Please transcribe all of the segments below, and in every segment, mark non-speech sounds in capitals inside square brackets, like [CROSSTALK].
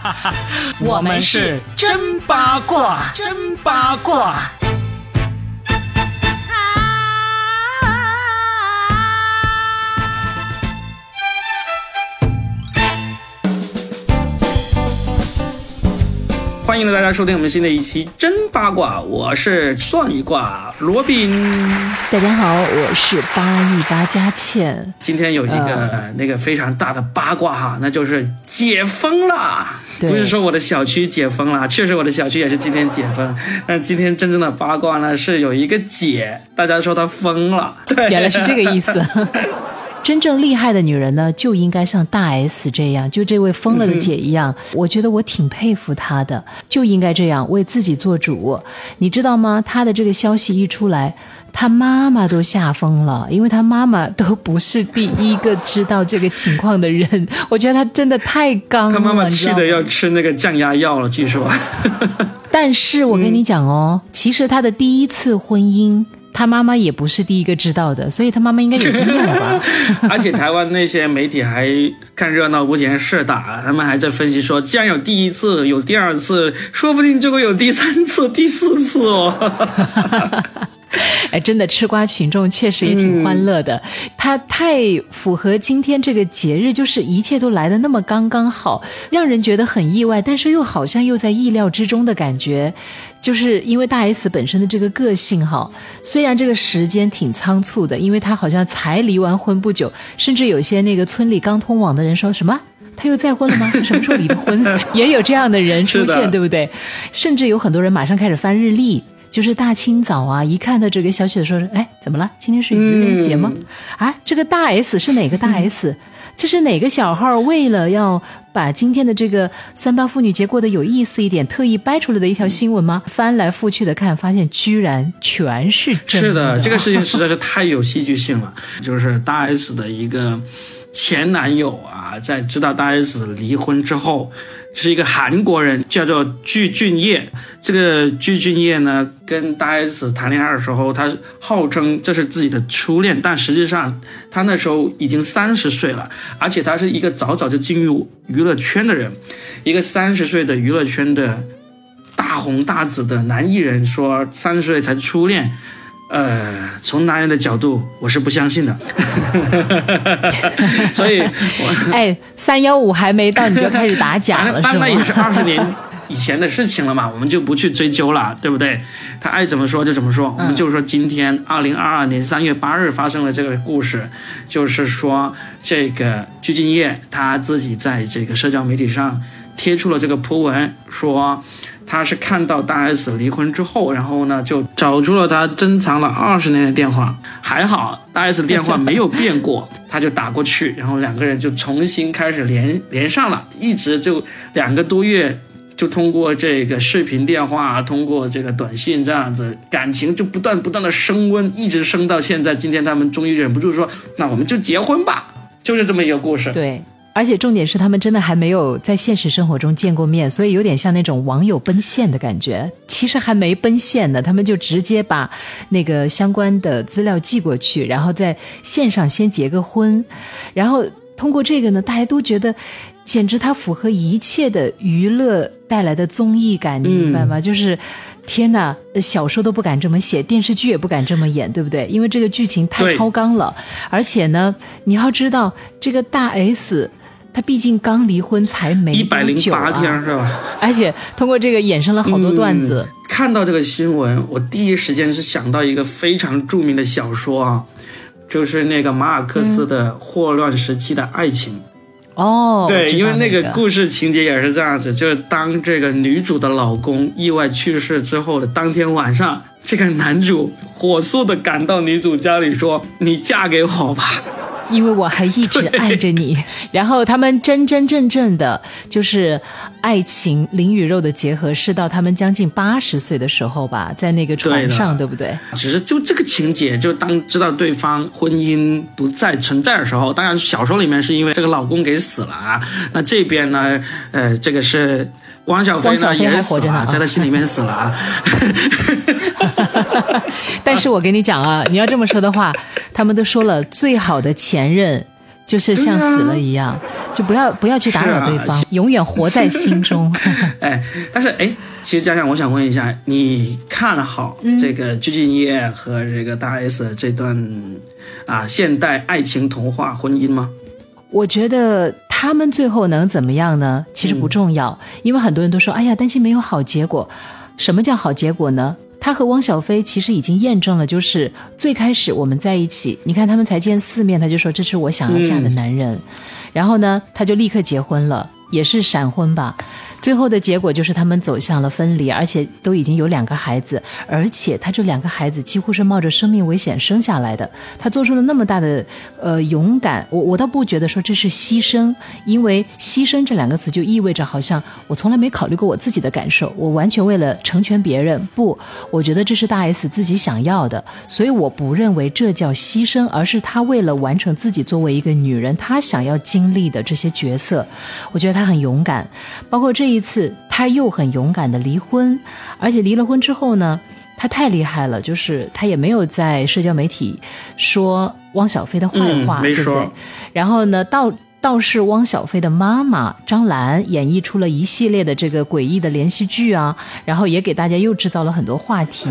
[LAUGHS] 我们是真八卦，真八卦。欢迎大家收听我们新的一期真八卦，我是算一卦罗宾。大家好，我是八一八佳倩。今天有一个、那个非常大的八卦哈，那就是解封了。对不是说我的小区解封了，确实我的小区也是今天解封。但今天真正的八卦呢，是有一个姐，大家说她疯了。对，原来是这个意思。[LAUGHS] 真正厉害的女人呢，就应该像大 S 这样，就这位疯了的姐一样。我觉得我挺佩服她的，就应该这样为自己做主。你知道吗？她的这个消息一出来，她妈妈都吓疯了，因为她妈妈都不是第一个知道这个情况的人。[LAUGHS] 我觉得她真的太刚了，她妈妈气你知道吗的要吃那个降压药了，据说。[LAUGHS] 但是我跟你讲哦，嗯其实她的第一次婚姻，她妈妈也不是第一个知道的，所以他妈妈应该有经验了吧？[LAUGHS] 而且台湾那些媒体还看热闹不嫌事大，他们还在分析说，既然有第一次，有第二次，说不定就会有第三次、第四次哦。[LAUGHS] [LAUGHS] [LAUGHS] 哎，真的吃瓜群众确实也挺欢乐的。它太符合今天这个节日，就是一切都来的那么刚刚好，让人觉得很意外，但是又好像又在意料之中的感觉。就是因为大 S 本身的这个个性哈，虽然这个时间挺仓促的，因为她好像才离完婚不久，甚至有些那个村里刚通网的人说什么。他又再婚了吗？他什么时候离的婚？[LAUGHS] 也有这样的人出现，对不对？甚至有很多人马上开始翻日历，就是大清早啊，一看到这个消息的时候，哎，怎么了？今天是愚人节吗？啊，这个大 S 是哪个大 S？、这是哪个小号为了要把今天的这个三八妇女节过得有意思一点，特意掰出来的一条新闻吗？翻来覆去的看，发现居然全是真是的，这个事情实在是太有戏剧性了。就是大 S 的一个前男友啊，在知道大 S 离婚之后，是一个韩国人，叫做具俊晔。这个具俊晔呢，跟大 S 谈恋爱的时候，他号称这是自己的初恋，但实际上他那时候已经三十岁了，而且他是一个早早就进入娱乐圈的人，一个三十岁的娱乐圈的大红大紫的男艺人说三十岁才初恋，呃，从男人的角度，我是不相信的。[LAUGHS] 所以，我哎，三幺五还没到你就开始打假了是那也是二十年以前的事情了嘛，我们就不去追究了，对不对？他爱怎么说就怎么说，我们就说今天二零二二年三月八日发生了这个故事，就是说这个鞠婧祎她自己在这个社交媒体上贴出了这个图文，说。他是看到大 S 离婚之后，然后呢就找出了他珍藏了二十年的电话，还好大 S 的电话没有变过，他就打过去，然后两个人就重新开始连连上了，一直就两个多月，就通过这个视频电话，通过这个短信这样子，感情就不断不断的升温，一直升到现在。今天他们终于忍不住说，那我们就结婚吧，就是这么一个故事。对，而且重点是他们真的还没有在现实生活中见过面，所以有点像那种网友奔现的感觉。其实还没奔现呢，他们就直接把那个相关的资料寄过去，然后在线上先结个婚，然后通过这个呢，大家都觉得简直它符合一切的娱乐带来的综艺感，你明白吗？就是。天呐，呃小说都不敢这么写，电视剧也不敢这么演，对不对？因为这个剧情太超纲了，而且呢，你要知道，这个大 S，她毕竟刚离婚才没一百零八天是吧？而且通过这个衍生了好多段子。嗯看到这个新闻，我第一时间是想到一个非常著名的小说啊，就是那个马尔克斯的《霍乱时期的爱情》。哦，我对，因为那个个故事情节也是这样子，就是当这个女主的老公意外去世之后的当天晚上，这个男主火速的赶到女主家里说：“你嫁给我吧。”因为我还一直 [LAUGHS] 爱着你。然后他们真真正正的就是爱情灵与肉的结合，是到他们将近八十岁的时候吧，在那个船上，对不对？只是就这个情节，就当知道对方婚姻不再存在的时候，当然小说里面是因为这个老公给死了啊，那这边呢，呃，这个是汪小菲呢也活着呢啊在他心里面死了啊。[LAUGHS] 但是我跟你讲啊，你要这么说的话，他们都说了，最好的前任就是像死了一样，就不要不要去打扰对方，永远活在心中。[LAUGHS] 哎，但是哎，其实佳佳，我想问一下，你看好这个鞠婧祎和这个大 S 这段啊现代爱情童话婚姻吗？我觉得他们最后能怎么样呢？其实不重要，因为很多人都说，哎呀，担心没有好结果。什么叫好结果呢？他和汪小菲其实已经验证了，就是最开始我们在一起，你看他们才见四面，他就说这是我想要嫁的男人，然后呢，他就立刻结婚了，也是闪婚吧。最后的结果就是他们走向了分离，而且都已经有两个孩子，而且他这两个孩子几乎是冒着生命危险生下来的。他做出了那么大的呃勇敢，我我倒不觉得说这是牺牲，因为牺牲这两个词就意味着好像我从来没考虑过我自己的感受，我完全为了成全别人。不，我觉得这是大 S 自己想要的，所以我不认为这叫牺牲，而是他为了完成自己作为一个女人她想要经历的这些角色，我觉得她很勇敢，包括这。这一次他又很勇敢的离婚，而且离了婚之后呢，他太厉害了，就是他也没有在社交媒体说汪小菲的坏话，对不对？然后呢，倒倒是汪小菲的妈妈张兰演绎出了一系列的这个诡异的连续剧啊，然后也给大家又制造了很多话题。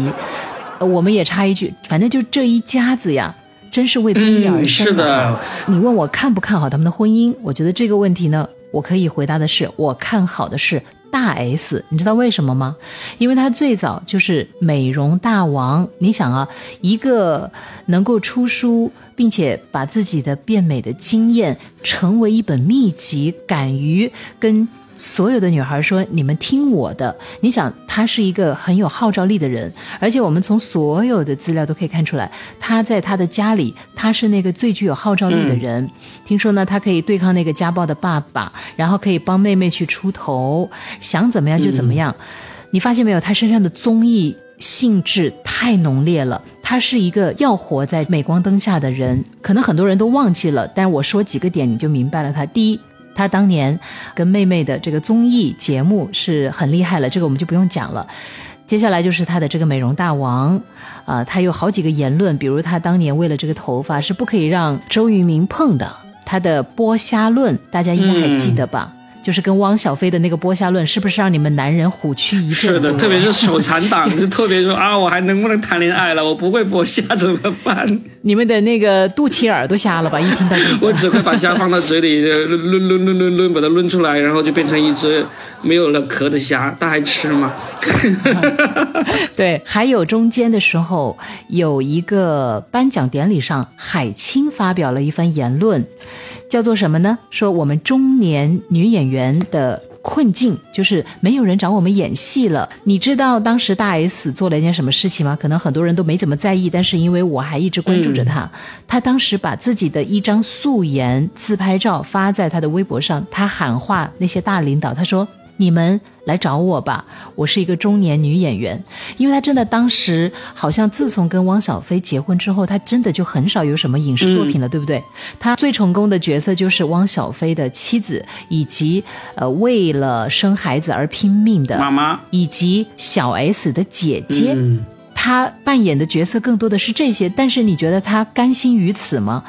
我们也插一句，反正就这一家子呀，真是为综艺而生。是的，你问我看不看好他们的婚姻？我觉得这个问题呢。我可以回答的是，我看好的是大 S，你知道为什么吗？因为她最早就是美容大王。你想啊，一个能够出书，并且把自己的变美的经验成为一本秘籍，敢于跟。所有的女孩说：“你们听我的。”你想，他是一个很有号召力的人，而且我们从所有的资料都可以看出来，他在他的家里，他是那个最具有号召力的人。听说呢，他可以对抗那个家暴的爸爸，然后可以帮妹妹去出头，想怎么样就怎么样。你发现没有？他身上的综艺性质太浓烈了。他是一个要活在镁光灯下的人，可能很多人都忘记了，但是我说几个点你就明白了。他第一。他当年跟妹妹的这个综艺节目是很厉害了，这个我们就不用讲了。接下来就是他的这个美容大王，啊，他有好几个言论，比如他当年为了这个头发是不可以让周渝民碰的，他的剥虾论，大家应该还记得吧？就是跟汪小菲的那个剥虾论，是不是让你们男人虎躯一震？是的，[LAUGHS] 特别是手残党，[LAUGHS] 就特别说啊，我还能不能谈恋爱了？我不会剥虾怎么办？你们的那个肚脐眼都瞎了吧？一听到我只会把虾放到嘴里，抡抡抡抡抡，把它抡出来，然后就变成一只没有了壳的虾，大家还吃吗？[LAUGHS] 对，还有中间的时候有一个颁奖典礼上，海清发表了一番言论。叫做什么呢？说我们中年女演员的困境就是没有人找我们演戏了。你知道当时大 S 做了一件什么事情吗？可能很多人都没怎么在意，但是因为我还一直关注着她，她当时把自己的一张素颜自拍照发在她的微博上，她喊话那些大领导，她说。你们来找我吧，我是一个中年女演员，因为她真的当时好像自从跟汪小菲结婚之后，她真的就很少有什么影视作品了，对不对？她最成功的角色就是汪小菲的妻子，以及呃为了生孩子而拼命的妈妈，以及小 S 的姐姐。她扮演的角色更多的是这些，但是你觉得她甘心于此吗？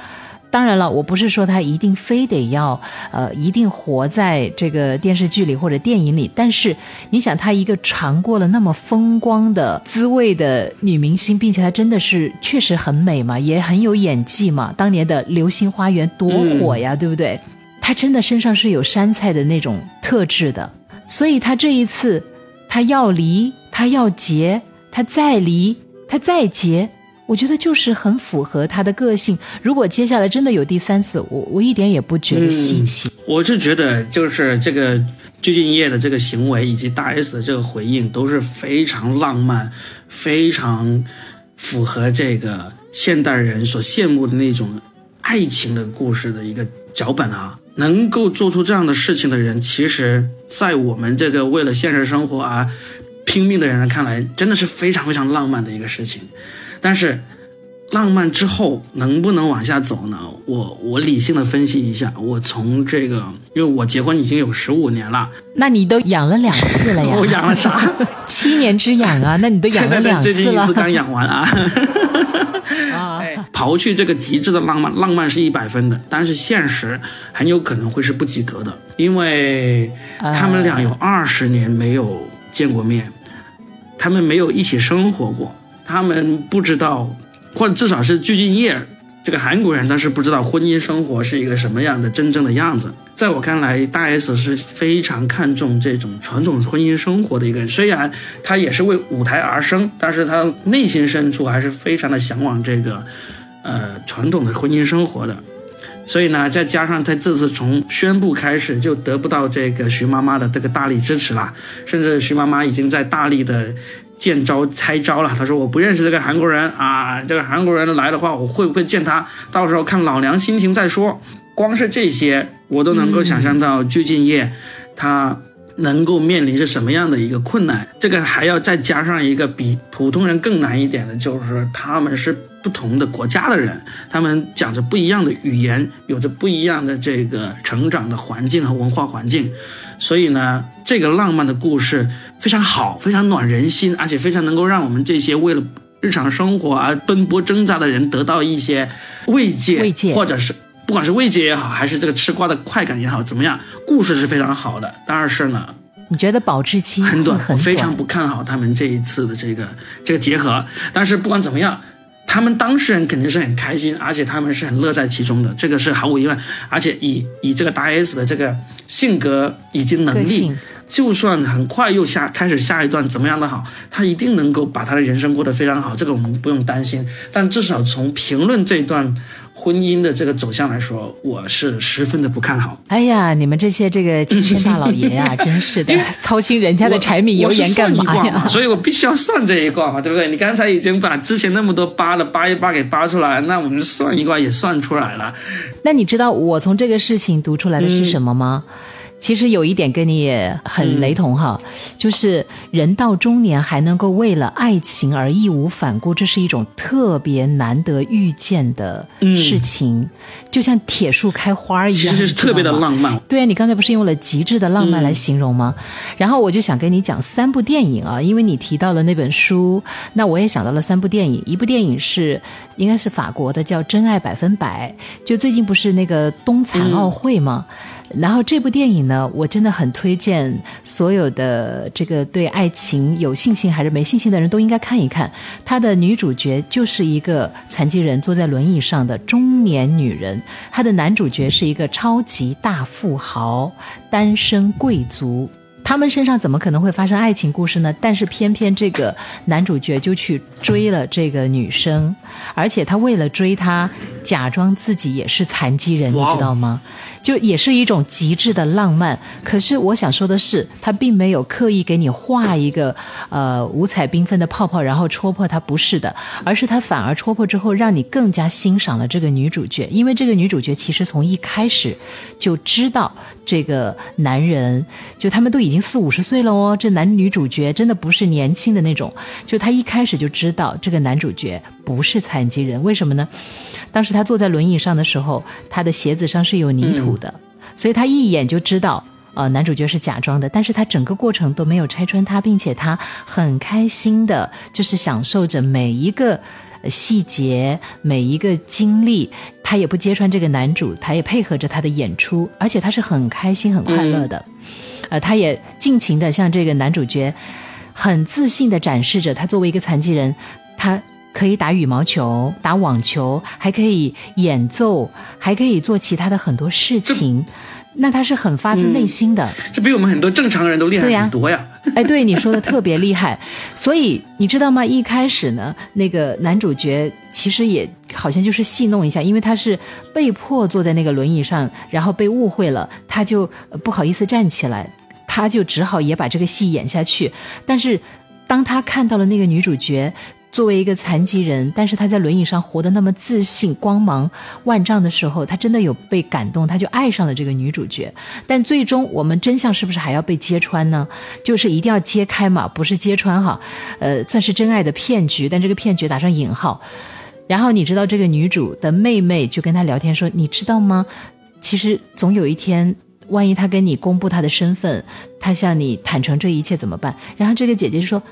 当然了，我不是说他一定非得要，呃，一定活在这个电视剧里或者电影里。但是，你想，她一个尝过了那么风光的滋味的女明星，并且她真的是确实很美嘛，也很有演技嘛。当年的《流星花园》多火呀，对不对？她真的身上是有山菜的那种特质的。所以，她这一次，她要离，她要结，她再离，她再结。我觉得就是很符合他的个性。如果接下来真的有第三次，我我一点也不觉得稀奇。我是觉得，就是这个鞠婧祎的这个行为以及大 S 的这个回应都是非常浪漫，非常符合这个现代人所羡慕的那种爱情的故事的一个脚本啊。能够做出这样的事情的人，其实，在我们这个为了现实生活而拼命的人看来，真的是非常非常浪漫的一个事情。但是，浪漫之后能不能往下走呢？我我理性的分析一下，我从这个，因为我结婚已经有十五年了，那你都养了两次了呀？[LAUGHS] 我养了啥？[LAUGHS] 七年之痒啊！那你都养了 [LAUGHS] 两次了。最近一次刚养完啊。啊。刨去这个极致的浪漫，浪漫是一百分的，但是现实很有可能会是不及格的，因为他们俩有二十年没有见过面，他们没有一起生活过，他们不知道，或者至少是具俊晔这个韩国人，他是不知道婚姻生活是一个什么样的真正的样子。在我看来，大 S 是非常看重这种传统婚姻生活的一个人。虽然他也是为舞台而生，但是他内心深处还是非常的向往这个，呃，传统的婚姻生活的。所以呢，再加上他这次从宣布开始就得不到这个徐妈妈的这个大力支持了，甚至徐妈妈已经在大力的见招拆招了。他说：“我不认识这个韩国人啊，这个韩国人来的话，我会不会见他？到时候看老娘心情再说。”光是这些，我都能够想象到鞠婧祎，她能够面临是什么样的一个困难。这个还要再加上一个比普通人更难一点的，就是他们是不同的国家的人，他们讲着不一样的语言，有着不一样的这个成长的环境和文化环境。所以呢，这个浪漫的故事非常好，非常暖人心，而且非常能够让我们这些为了日常生活而奔波挣扎的人得到一些慰藉，慰藉，或者是。不管是慰藉也好，还是这个吃瓜的快感也好，怎么样？故事是非常好的，但是呢，你觉得保质期很短？我非常不看好他们这一次的这个这个结合。但是不管怎么样，他们当事人肯定是很开心，而且他们是很乐在其中的，这个是毫无疑问。而且以以这个大 S 的这个性格以及能力，就算很快又下开始下一段怎么样的好，他一定能够把他的人生过得非常好，这个我们不用担心。但至少从评论这一段。婚姻的这个走向来说，我是十分的不看好。哎呀，你们这些这个亲生大老爷呀，[LAUGHS] 真是的，操心人家的柴米油盐干嘛呀？所以我必须要算这一卦嘛，对不对？你刚才已经把之前那么多扒的扒一扒给扒出来，那我们算一卦也算出来了。那你知道我从这个事情读出来的是什么吗？其实有一点跟你也很雷同哈，就是人到中年还能够为了爱情而义无反顾，这是一种特别难得遇见的事情，就像铁树开花一样，其实是特别的浪漫。对啊，你刚才不是用了极致的浪漫来形容吗？然后我就想跟你讲三部电影啊，因为你提到了那本书，那我也想到了三部电影。一部电影是应该是法国的，叫《真爱百分百》，就最近不是那个冬残奥会吗？然后这部电影呢，我真的很推荐所有的这个对爱情有信心还是没信心的人都应该看一看。他的女主角就是一个残疾人坐在轮椅上的中年女人，她的男主角是一个超级大富豪，单身贵族。他们身上怎么可能会发生爱情故事呢？但是偏偏这个男主角就去追了这个女生，而且他为了追她，假装自己也是残疾人，你知道吗？就也是一种极致的浪漫。可是我想说的是，他并没有刻意给你画一个呃五彩缤纷的泡泡，然后戳破它，不是的，而是他反而戳破之后，让你更加欣赏了这个女主角，因为这个女主角其实从一开始就知道这个男人，就他们都已经四五十岁了哦，这男女主角真的不是年轻的那种，就他一开始就知道这个男主角不是残疾人，为什么呢？当时他坐在轮椅上的时候，他的鞋子上是有泥土的，所以他一眼就知道，呃，男主角是假装的。但是他整个过程都没有拆穿他，并且他很开心的，就是享受着每一个细节、每一个经历。他也不揭穿这个男主，他也配合着他的演出，而且他是很开心、很快乐的。呃，他也尽情的向这个男主角很自信的展示着，他作为一个残疾人，他。可以打羽毛球、打网球，还可以演奏，还可以做其他的很多事情。那他是很发自内心的，这比我们很多正常人都厉害很多呀！哎，对你说的特别厉害。[LAUGHS] 所以你知道吗？一开始呢，那个男主角其实也好像就是戏弄一下，因为他是被迫坐在那个轮椅上，然后被误会了，他就不好意思站起来，他就只好也把这个戏演下去。但是当他看到了那个女主角。作为一个残疾人，但是他在轮椅上活得那么自信、光芒万丈的时候，他真的有被感动，他就爱上了这个女主角。但最终，我们真相是不是还要被揭穿呢？就是一定要揭开嘛，不是揭穿哈，呃，算是真爱的骗局，但这个骗局打上引号。然后你知道，这个女主的妹妹就跟他聊天说：“你知道吗？其实总有一天，万一他跟你公布他的身份，他向你坦诚这一切怎么办？”然后这个姐姐说。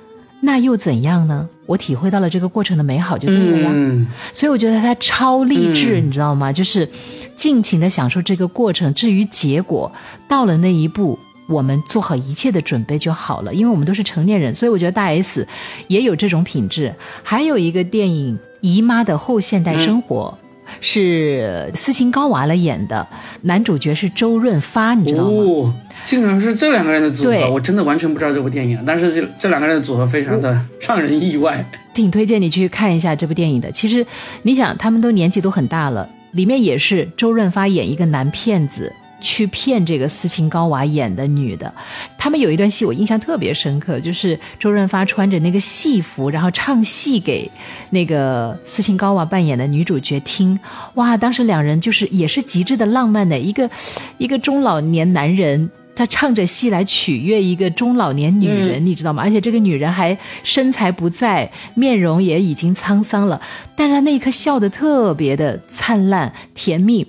那又怎样呢？我体会到了这个过程的美好就对了呀。嗯，所以我觉得他超励志，你知道吗？就是尽情的享受这个过程，至于结果，到了那一步，我们做好一切的准备就好了。因为我们都是成年人，所以我觉得大 S 也有这种品质。还有一个电影《姨妈的后现代生活》。是斯琴高娃来演的，男主角是周润发，你知道吗？哦，竟然是这两个人的组合，我真的完全不知道这部电影，但是这这两个人的组合非常的让人意外。挺推荐你去看一下这部电影的。其实你想，他们都年纪都很大了，里面也是周润发演一个男骗子。去骗这个斯琴高娃演的女的，他们有一段戏我印象特别深刻，就是周润发穿着那个戏服，然后唱戏给那个斯琴高娃扮演的女主角听。哇，当时两人就是也是极致的浪漫的，一个一个中老年男人，他唱着戏来取悦一个中老年女人，你知道吗？而且这个女人还身材不在，面容也已经沧桑了，但是她那一刻笑得特别的灿烂甜蜜。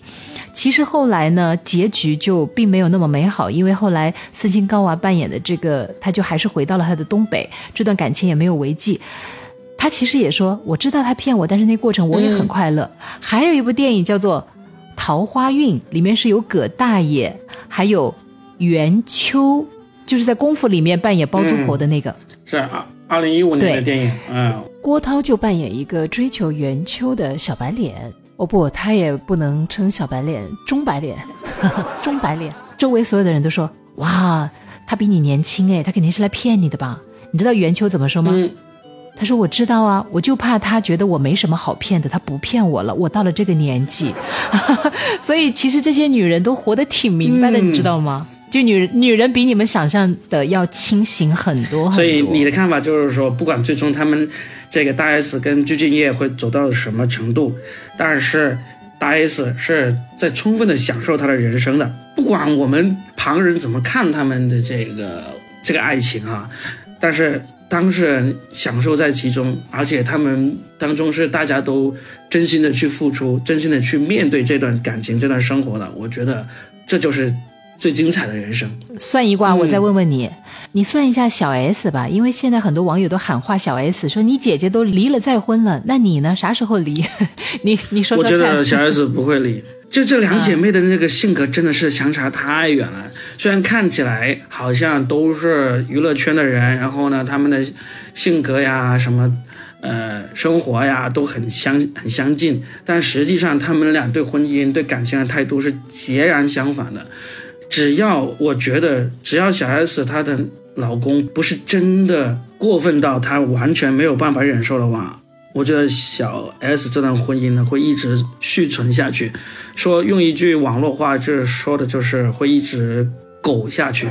其实后来呢，结局就并没有那么美好，因为后来斯琴高娃扮演的这个，他就还是回到了他的东北，这段感情也没有维系。他其实也说，我知道他骗我，但是那过程我也很快乐。还有一部电影叫做《桃花运》，里面是有葛大爷，还有袁秋，就是在功夫里面扮演包租婆的那个，是二二零一五年的电影，嗯，郭涛就扮演一个追求袁秋的小白脸。哦不，他也不能称小白脸，中白脸，[LAUGHS] 中白脸。周围所有的人都说：“哇，他比你年轻哎，他肯定是来骗你的吧？”你知道袁秋怎么说吗？嗯，他说：“我知道啊，我就怕他觉得我没什么好骗的，他不骗我了。我到了这个年纪，[LAUGHS] 所以其实这些女人都活得挺明白的，嗯你知道吗？就女女人比你们想象的要清醒很多很多。所以你的看法就是说，不管最终他们这个大 S 跟鞠婧祎会走到什么程度，但是大 S 是在充分的享受她的人生的。不管我们旁人怎么看他们的这个这个爱情啊，但是当事人享受在其中，而且他们当中是大家都真心的去付出，真心的去面对这段感情、这段生活的。我觉得这就是最精彩的人生。算一卦，我再问问你，你算一下小 S 吧，因为现在很多网友都喊话小 S，说你姐姐都离了再婚了，那你呢？啥时候离？[LAUGHS] 你你说说我觉。得小 S 不会离。就这两姐妹的那个性格真的是相差太远了。虽然看起来好像都是娱乐圈的人，然后呢，他们的性格呀、什么呃生活呀都很相很相近，但实际上他们俩对婚姻、对感情的态度是截然相反的。只要我觉得，只要小 S 她的老公不是真的过分到她完全没有办法忍受的话，我觉得小 S 这段婚姻呢会一直续存下去。说用一句网络话，就是说的就是会一直苟下去。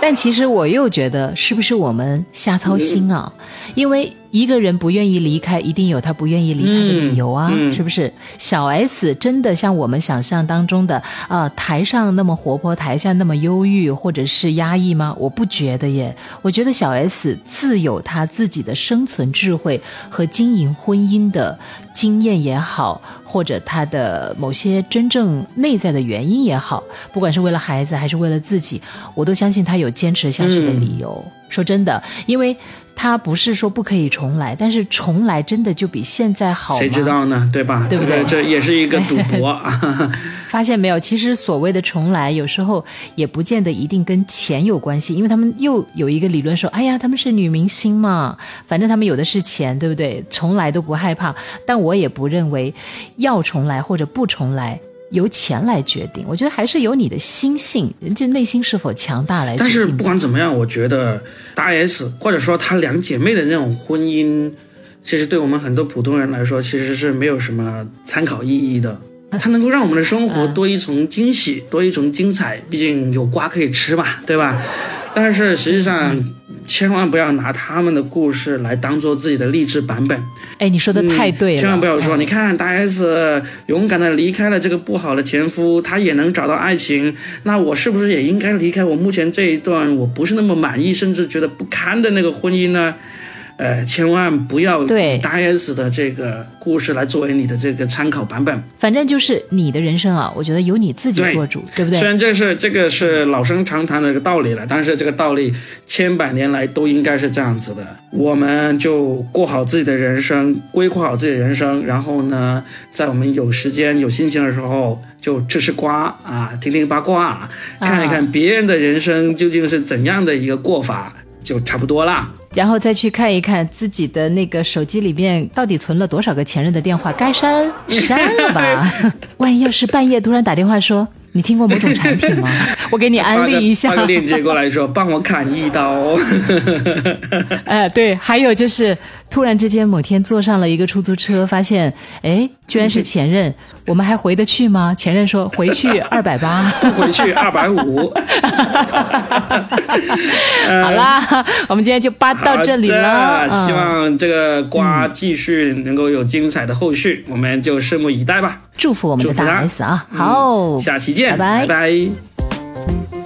但其实我又觉得，是不是我们瞎操心啊？因为一个人不愿意离开，一定有他不愿意离开的理由啊，嗯嗯是不是？小 S 真的像我们想象当中的啊、台上那么活泼，台下那么忧郁或者是压抑吗？我不觉得耶，我觉得小 S 自有她自己的生存智慧和经营婚姻的经验也好，或者她的某些真正内在的原因也好，不管是为了孩子还是为了自己，我都相信她有坚持下去的理由。说真的，因为她不是说不可以重来，但是重来真的就比现在好吗？谁知道呢？对吧？对不对这个这也是一个赌博。[LAUGHS] [LAUGHS] 发现没有？其实所谓的重来，有时候也不见得一定跟钱有关系，因为他们又有一个理论说，哎呀，他们是女明星嘛，反正他们有的是钱，对不对？重来都不害怕。但我也不认为要重来或者不重来由钱来决定，我觉得还是由你的心性，就内心是否强大来决定。但是不管怎么样，我觉得大 S 或者说她两姐妹的那种婚姻，其实对我们很多普通人来说，其实是没有什么参考意义的。[LAUGHS] 它能够让我们的生活多一重惊喜，多一重精彩。毕竟有瓜可以吃嘛，对吧？但是实际上，千万不要拿他们的故事来当做自己的励志版本。哎，你说的太对了，嗯千万不要说，嗯你看大 S 勇敢的离开了这个不好的前夫，她也能找到爱情，那我是不是也应该离开我目前这一段我不是那么满意，甚至觉得不堪的那个婚姻呢？呃，千万不要对以大 S 的这个故事来作为你的这个参考版本。反正就是你的人生啊，我觉得由你自己做主，对不对？虽然这是这个是老生常谈的一个道理了，但是这个道理千百年来都应该是这样子的。我们就过好自己的人生，规划好自己的人生，然后呢，在我们有时间、有心情的时候，就吃吃瓜啊，听听八卦，看一看别人的人生究竟是怎样的一个过法，就差不多啦。然后再去看一看自己的那个手机里面到底存了多少个前任的电话，该删删了吧。[LAUGHS] 万一要是半夜突然打电话说你听过某种产品吗？[LAUGHS] 我给你安利一下，发个链接过来说帮我砍一刀。哎，[LAUGHS] 对，还有就是突然之间某天坐上了一个出租车，发现哎，居然是前任，我们还回得去吗？前任说回去 [LAUGHS] 二百八，不回去二百五。[LAUGHS] 好啦，我们今天就扒到这里了。希望这个瓜继续能够有精彩的后续，我们就拭目以待吧。祝福我们的大 S 啊！好，下期见，拜拜拜拜。